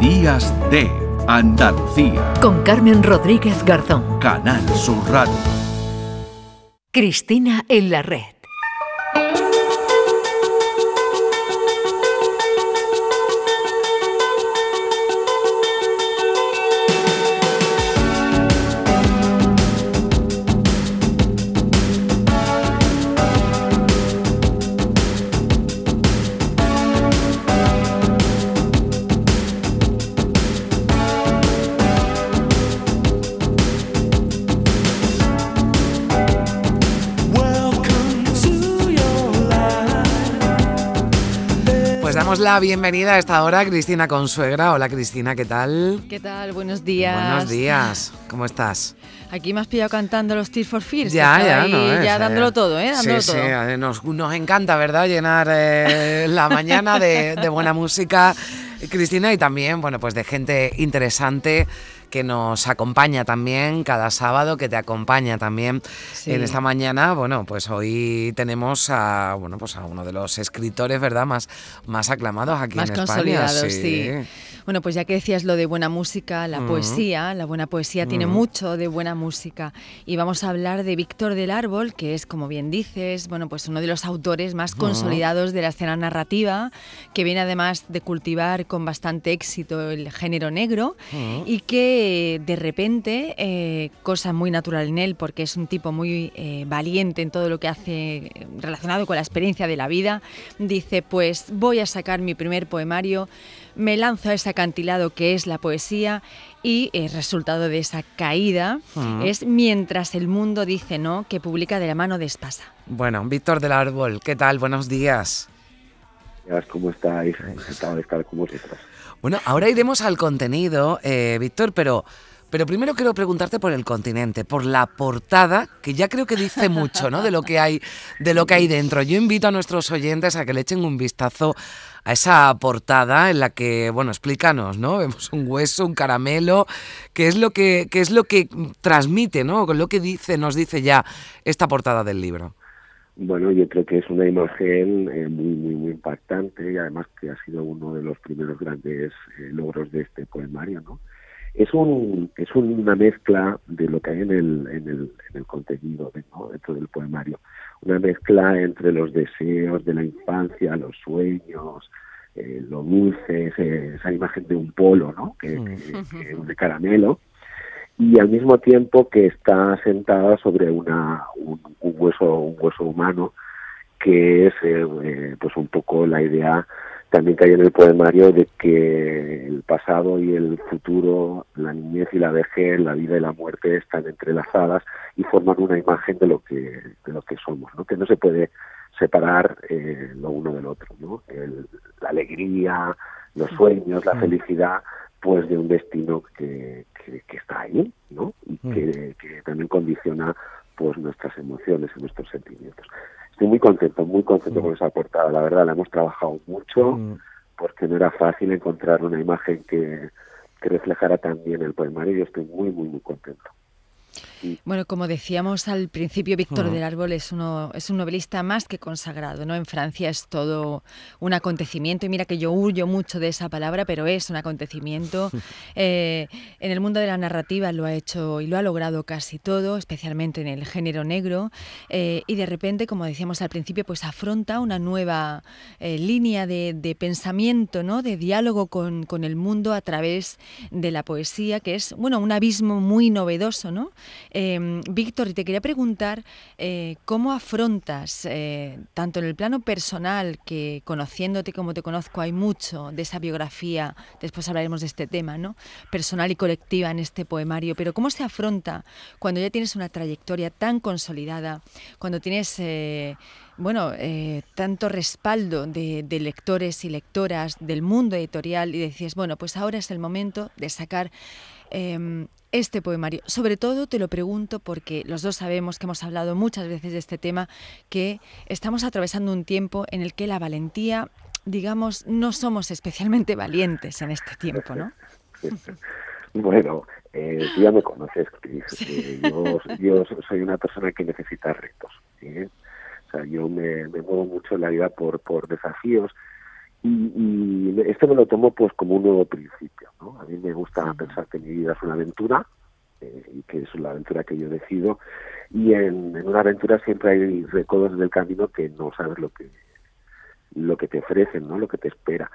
Días de Andalucía. Con Carmen Rodríguez Garzón. Canal Sur Radio. Cristina en la red. La bienvenida a esta hora Cristina Consuegra. Hola Cristina, ¿qué tal? ¿Qué tal? Buenos días. Buenos días. ¿Cómo estás? Aquí me has pillado cantando los Tears for Fears. Ya, ya, no, ya dándolo todo, ¿eh? Dándolo sí, todo. sí, nos, nos encanta, ¿verdad? Llenar eh, la mañana de, de buena música, Cristina, y también, bueno, pues de gente interesante que nos acompaña también cada sábado, que te acompaña también en esta mañana. Bueno, pues hoy tenemos a bueno, pues a uno de los escritores, ¿verdad? Más, más aclamados aquí más en España. consolidados, sí. Bueno, pues ya que decías lo de buena música, la poesía, la buena poesía tiene mucho de buena música. Y vamos a hablar de Víctor del Árbol, que es, como bien dices, bueno, pues uno de los autores más consolidados de la escena narrativa, que viene además de cultivar con bastante éxito el género negro y que de repente, eh, cosa muy natural en él, porque es un tipo muy eh, valiente en todo lo que hace relacionado con la experiencia de la vida, dice, pues voy a sacar mi primer poemario me lanzo a ese acantilado que es la poesía y el resultado de esa caída es Mientras el mundo dice no, que publica de la mano de Espasa. Bueno, Víctor del Árbol, ¿qué tal? Buenos días. ¿Cómo estáis? Encantado de estar con vosotros. Bueno, ahora iremos al contenido, eh, Víctor, pero... Pero primero quiero preguntarte por el continente, por la portada, que ya creo que dice mucho, ¿no? De lo que hay, de lo que hay dentro. Yo invito a nuestros oyentes a que le echen un vistazo a esa portada en la que, bueno, explícanos, ¿no? Vemos un hueso, un caramelo, ¿qué es lo que, qué es lo que transmite, ¿no? Lo que dice, nos dice ya esta portada del libro. Bueno, yo creo que es una imagen eh, muy, muy, muy impactante y además que ha sido uno de los primeros grandes eh, logros de este poemario, ¿no? Es, un, es una mezcla de lo que hay en el, en el, en el contenido dentro del poemario una mezcla entre los deseos de la infancia, los sueños, eh, lo dulce, esa imagen de un polo, ¿no? Que, mm. de caramelo, y al mismo tiempo que está sentada sobre una, un, hueso, un hueso humano, que es eh, eh, pues un poco la idea también que hay en el poemario de que el pasado y el futuro, la niñez y la vejez, la vida y la muerte están entrelazadas y forman una imagen de lo que de lo que somos, ¿no? Que no se puede separar eh, lo uno del otro, ¿no? la alegría, los sueños, la felicidad, pues de un destino que, que, está ahí, ¿no? Y mm. que, que también condiciona pues nuestras emociones y nuestros sentimientos estoy muy contento, muy contento mm. con esa portada. La verdad, la hemos trabajado mucho mm. porque no era fácil encontrar una imagen que, que reflejara también el poemario y yo estoy muy, muy, muy contento. Bueno, como decíamos al principio, Víctor del Árbol es, uno, es un novelista más que consagrado. ¿no? En Francia es todo un acontecimiento, y mira que yo huyo mucho de esa palabra, pero es un acontecimiento. Eh, en el mundo de la narrativa lo ha hecho y lo ha logrado casi todo, especialmente en el género negro. Eh, y de repente, como decíamos al principio, pues afronta una nueva eh, línea de, pensamiento, ¿no? de diálogo con, el mundo a través de la poesía, que es bueno, un abismo muy novedoso. ¿no? Eh, Víctor, te quería preguntar eh, cómo afrontas, eh, tanto en el plano personal, que conociéndote como te conozco hay mucho de esa biografía, después hablaremos de este tema, ¿no? personal y colectiva en este poemario, pero cómo se afronta cuando ya tienes una trayectoria tan consolidada, cuando tienes eh, bueno, tanto respaldo de, lectores y lectoras del mundo editorial y decís, bueno, pues ahora es el momento de sacar em, este poemario? Sobre todo te lo pregunto porque los dos sabemos que hemos hablado muchas veces de este tema, que estamos atravesando un tiempo en el que la valentía, digamos, no somos especialmente valientes en este tiempo, ¿no? Bueno, eh, tú ya me conoces, eh, yo, soy una persona que necesita retos. O sea, yo me, muevo mucho en la vida por, por desafíos Y, esto me lo tomo pues como un nuevo principio. ¿no? A mí me gusta pensar que mi vida es una aventura eh, y que es la aventura que yo decido. Y en, una aventura siempre hay recodos del camino que no sabes lo que lo que te ofrecen, ¿no? lo que te espera.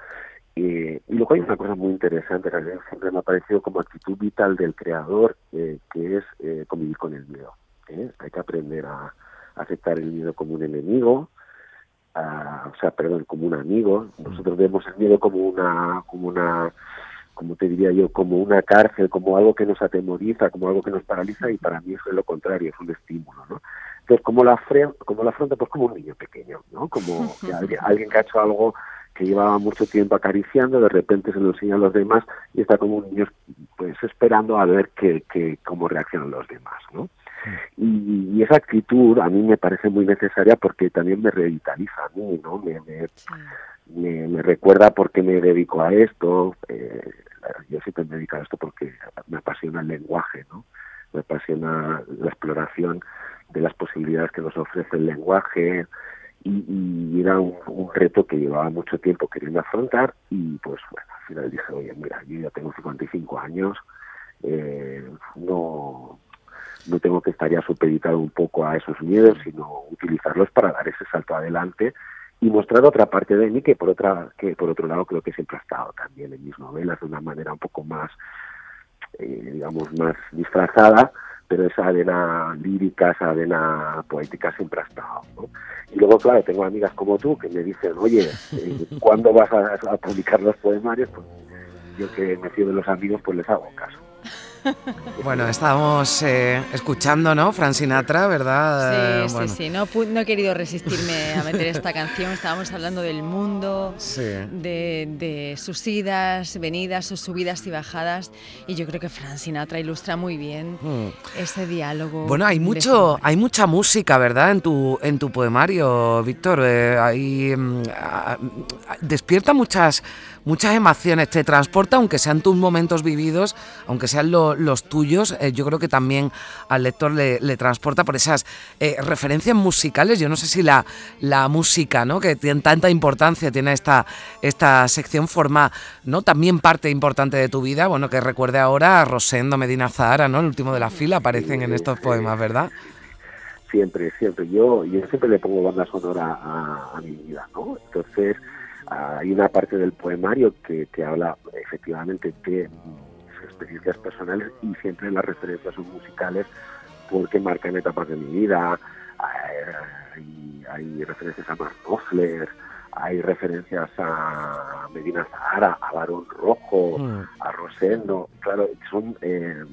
Y luego hay una cosa muy interesante que siempre me ha parecido como actitud vital del creador, eh, que es eh, convivir con el miedo. ¿eh? Hay que aprender a, aceptar el miedo como un enemigo, o sea, perdón, como un amigo. Nosotros vemos el miedo como una, como una, como te diría yo, como una cárcel, como algo que nos atemoriza, como algo que nos paraliza y para mí eso es lo contrario, es un estímulo, ¿no? Entonces, como la, como la afronta? Pues como un niño pequeño, ¿no? Como alguien, alguien que ha hecho algo que llevaba mucho tiempo acariciando, de repente se lo enseña a los demás y está como un niño pues esperando a ver que, que cómo reaccionan los demás, ¿no? Y, esa actitud a mí me parece muy necesaria porque también me revitaliza a mí, ¿no? Me, me, me, recuerda por qué me dedico a esto. Eh, yo siempre me dedico a esto porque me apasiona el lenguaje, ¿no? Me apasiona la exploración de las posibilidades que nos ofrece el lenguaje y, era un, reto que llevaba mucho tiempo queriendo afrontar y pues bueno, al final dije, oye, mira, yo ya tengo 55 años, eh, no no tengo que estar ya supeditado un poco a esos miedos, sino utilizarlos para dar ese salto adelante y mostrar otra parte de mí que por otra que por otro lado creo que siempre ha estado también en mis novelas de una manera un poco más eh, digamos más disfrazada pero esa arena lírica, esa arena poética siempre ha estado. ¿no? Y luego, claro, tengo amigas como tú que me dicen, oye, eh, ¿cuándo vas a, a publicar los poemarios? Pues yo que me fío de los amigos, pues les hago caso. Bueno, estábamos eh, escuchando, ¿no? Fran Sinatra, ¿verdad? Sí, sí, sí. No, no, he querido resistirme a meter esta canción. Estábamos hablando del mundo, de, sus idas, venidas, sus subidas y bajadas. Y yo creo que Fran Sinatra ilustra muy bien hmm. ese diálogo. Bueno, hay mucho, hay mucha música, ¿verdad? En tu, en tu poemario, Víctor. Eh, mm, despierta muchas muchas emociones, te transporta, aunque sean tus momentos vividos, aunque sean los tuyos, eh, yo creo que también al lector le, transporta por esas eh, referencias musicales. Yo no sé si la, la música, ¿no? que tiene tanta importancia, tiene esta, esta sección, forma ¿no? también parte importante de tu vida. Bueno, que recuerde ahora a Rosendo Medina Zahara, ¿no? el último de la fila, aparecen en estos poemas, ¿verdad? Siempre, siempre. Yo, yo siempre le pongo banda sonora a, a mi vida, ¿no? Entonces, hay una parte del poemario que, que habla efectivamente de experiencias personales y siempre las referencias son musicales porque marcan etapas de mi vida. Hay, hay referencias a Mark Knopfler, hay referencias a Medina Zahara, a Barón Rojo, mm. a Rosendo. Claro, son eh,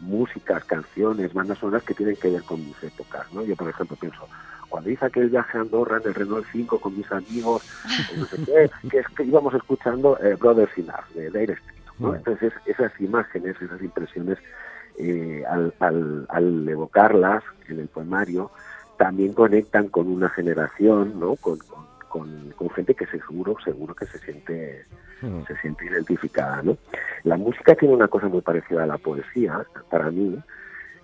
músicas, canciones, bandas sonoras que tienen que ver con mis épocas. ¿no? Yo, por ejemplo, pienso, cuando hice aquel viaje a Andorra en el Renault 5 con mis amigos, no sé qué, que es que íbamos escuchando eh, Brothers in Arms de Dire Street. ¿No? Entonces esas imágenes, esas impresiones, eh, al, al, evocarlas en el poemario, también conectan con una generación, ¿no? Con, con, con, gente que seguro, seguro que se siente, se siente identificada, ¿no? La música tiene una cosa muy parecida a la poesía, para mí,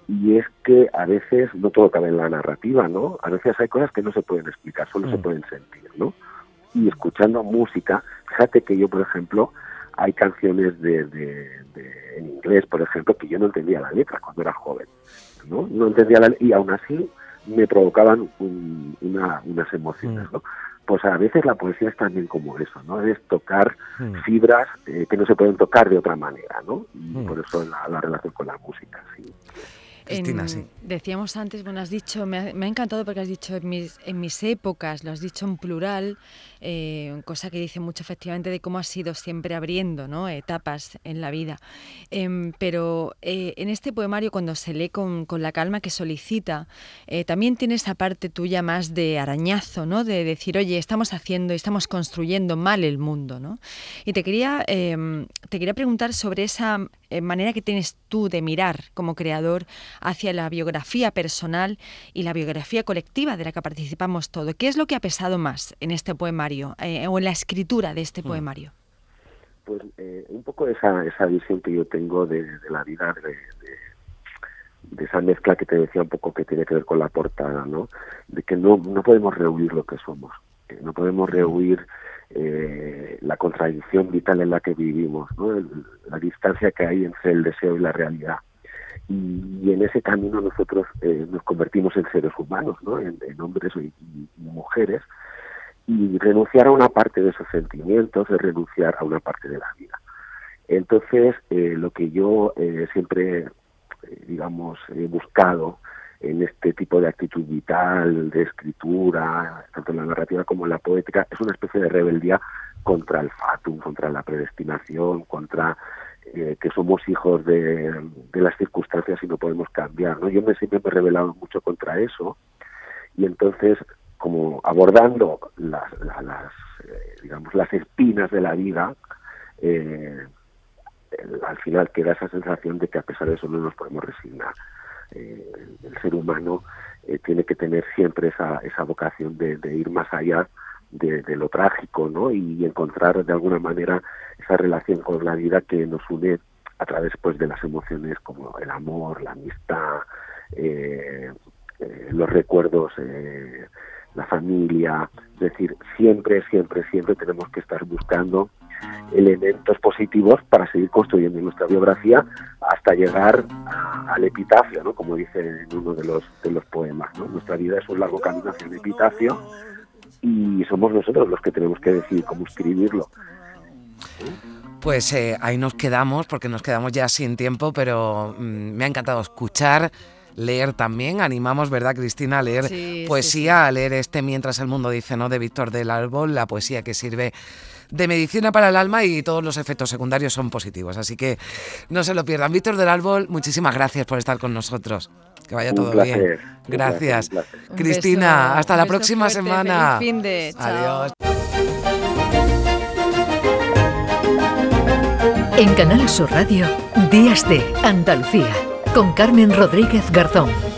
y es que a veces no todo cabe en la narrativa, ¿no? A veces hay cosas que no se pueden explicar, solo se mm. pueden sentir, ¿no? Y escuchando música, fíjate que yo, por ejemplo, hay canciones de, de, en inglés, por ejemplo, que yo no entendía la letra cuando era joven, ¿no? No entendía la y aún así me provocaban una, unas emociones, mm. ¿no? Pues a veces la poesía es también como eso, ¿no? Es tocar mm. fibras eh, que no se pueden tocar de otra manera, ¿no? Y por eso la, la relación con la música, sí. Cristina, sí. Decíamos antes, bueno, has dicho, me ha, encantado porque has dicho en mis, en mis épocas, lo has dicho en plural, eh, cosa que dice mucho efectivamente de cómo has sido siempre abriendo ¿no? etapas en la vida. Em, pero eh, en este poemario, cuando se lee con, con la calma que solicita, eh, también tiene esa parte tuya más de arañazo, ¿no? de decir, oye, estamos haciendo, estamos construyendo mal el mundo. ¿no? Y te quería, em, te quería preguntar sobre esa manera que tienes tú de mirar como creador hacia la biografía personal y la biografía colectiva de la que participamos todos. ¿Qué es lo que ha pesado más en este poemario eh, o en la escritura de este mm. poemario? Pues eh, un poco esa, esa visión que yo tengo de, la vida, de, de, esa mezcla que te decía un poco que tiene que ver con la portada, ¿no? De que no, no podemos rehuir lo que somos, no podemos rehuir eh, la contradicción vital en la que vivimos, la distancia que hay entre el deseo y la realidad. Y, en ese camino nosotros eh, nos convertimos en seres humanos, ¿no? en, hombres y, mujeres, y renunciar a una parte de esos sentimientos es renunciar a una parte de la vida. Entonces, eh, lo que yo siempre, digamos, he buscado en este tipo de actitud vital, de escritura, tanto en la narrativa como en la poética, es una especie de rebeldía contra el fatum, contra la predestinación, contra eh, que somos hijos de, las circunstancias y no podemos cambiar. ¿no? Yo me, siempre me he rebelado mucho contra eso y entonces como abordando las, las, eh, digamos las espinas de la vida eh, al final queda esa sensación de que a pesar de eso no nos podemos resignar eh, el ser humano eh, tiene que tener siempre esa, esa vocación de, ir más allá de, lo trágico, ¿no? Y encontrar de alguna manera esa relación con la vida que nos une a través pues de las emociones como el amor, la amistad, eh, los recuerdos, la familia, es decir, siempre, siempre, siempre tenemos que estar buscando elementos positivos para seguir construyendo nuestra biografía hasta llegar al epitafio, ¿no? como dice en uno de los, de los poemas. ¿no? Nuestra vida es un largo camino hacia el epitafio y somos nosotros los que tenemos que decidir cómo escribirlo. Pues eh, ahí nos quedamos, porque nos quedamos ya sin tiempo, pero mm, me ha encantado escuchar leer también. Animamos, ¿verdad, Cristina, a leer poesía, a leer este Mientras el mundo dice, ¿no? De Víctor del Árbol, la poesía que sirve de medicina para el alma y todos los efectos secundarios son positivos. Así que no se lo pierdan. Víctor del Árbol, muchísimas gracias por estar con nosotros. Que vaya todo bien. Gracias. Cristina, hasta la próxima semana. Fin de, Adiós. En Canal Sur Radio, Días de Andalucía, con Carmen Rodríguez Garzón.